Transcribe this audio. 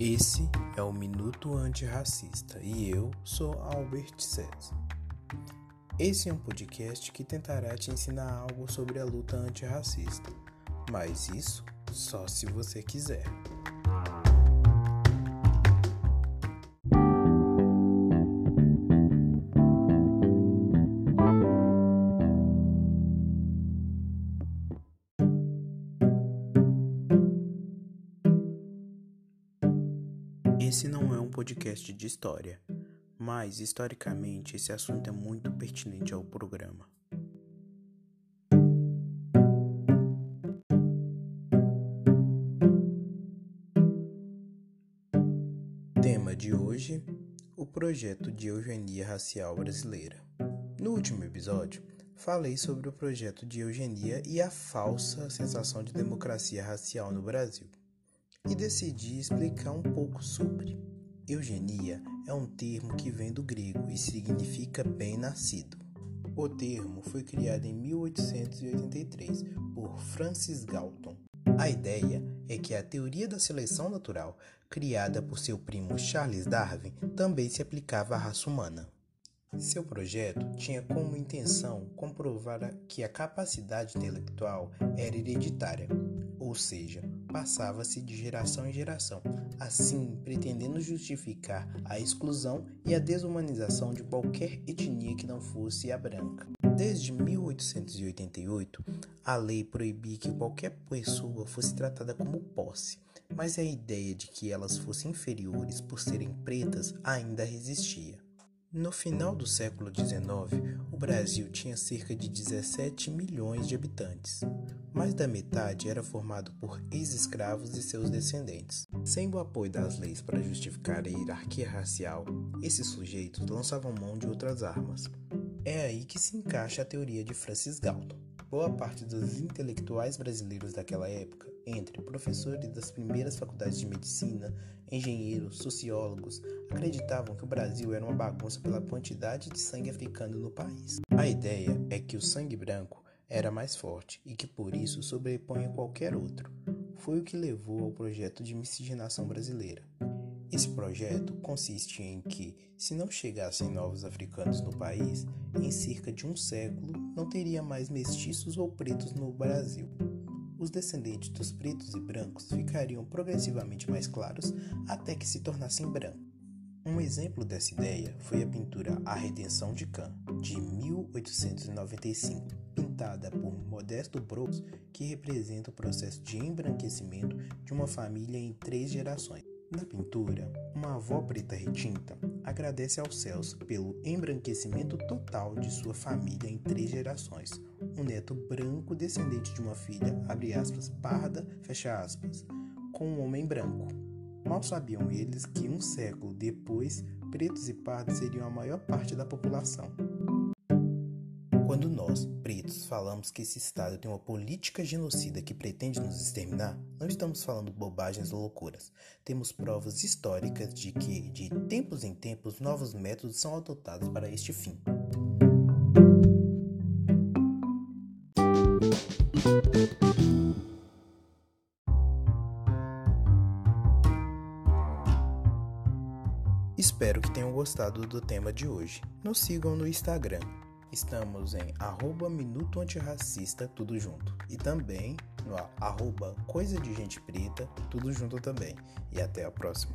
Esse é o Minuto Antirracista e eu sou Albert César. Esse é um podcast que tentará te ensinar algo sobre a luta antirracista, mas isso só se você quiser. Esse não é um podcast de história, mas historicamente esse assunto é muito pertinente ao programa. Tema de hoje: o projeto de eugenia racial brasileira. No último episódio, falei sobre o projeto de eugenia e a falsa sensação de democracia racial no Brasil e decidi explicar um pouco sobre. Eugenia é um termo que vem do grego e significa bem-nascido. O termo foi criado em 1883 por Francis Galton. A ideia é que a teoria da seleção natural, criada por seu primo Charles Darwin, também se aplicava à raça humana. Seu projeto tinha como intenção comprovar que a capacidade intelectual era hereditária, ou seja, passava-se de geração em geração, assim pretendendo justificar a exclusão e a desumanização de qualquer etnia que não fosse a branca. Desde 1888, a lei proibia que qualquer pessoa fosse tratada como posse, mas a ideia de que elas fossem inferiores por serem pretas ainda resistia. No final do século XIX, o Brasil tinha cerca de 17 milhões de habitantes. Mais da metade era formado por ex-escravos e seus descendentes. Sem o apoio das leis para justificar a hierarquia racial, esses sujeitos lançavam mão de outras armas. É aí que se encaixa a teoria de Francis Galton. Boa parte dos intelectuais brasileiros daquela época entre professores das primeiras faculdades de medicina, engenheiros, sociólogos, acreditavam que o Brasil era uma bagunça pela quantidade de sangue africano no país. A ideia é que o sangue branco era mais forte e que por isso sobrepunha qualquer outro. Foi o que levou ao projeto de miscigenação brasileira. Esse projeto consiste em que, se não chegassem novos africanos no país, em cerca de um século não teria mais mestiços ou pretos no Brasil os descendentes dos pretos e brancos ficariam progressivamente mais claros até que se tornassem brancos. Um exemplo dessa ideia foi a pintura A Redenção de Can, de 1895, pintada por Modesto Brooks, que representa o processo de embranquecimento de uma família em três gerações. Na pintura, uma avó preta retinta agradece aos céus pelo embranquecimento total de sua família em três gerações. Um neto branco descendente de uma filha, abre aspas, parda, fecha aspas, com um homem branco. Mal sabiam eles que um século depois, pretos e pardos seriam a maior parte da população. Quando nós, pretos, falamos que esse Estado tem uma política genocida que pretende nos exterminar, não estamos falando bobagens ou loucuras. Temos provas históricas de que, de tempos em tempos, novos métodos são adotados para este fim. Espero que tenham gostado do tema de hoje. Nos sigam no Instagram, Estamos em arroba Minuto Antirracista, tudo junto. E também no arroba Coisa de Gente Preta, tudo junto também. E até a próxima.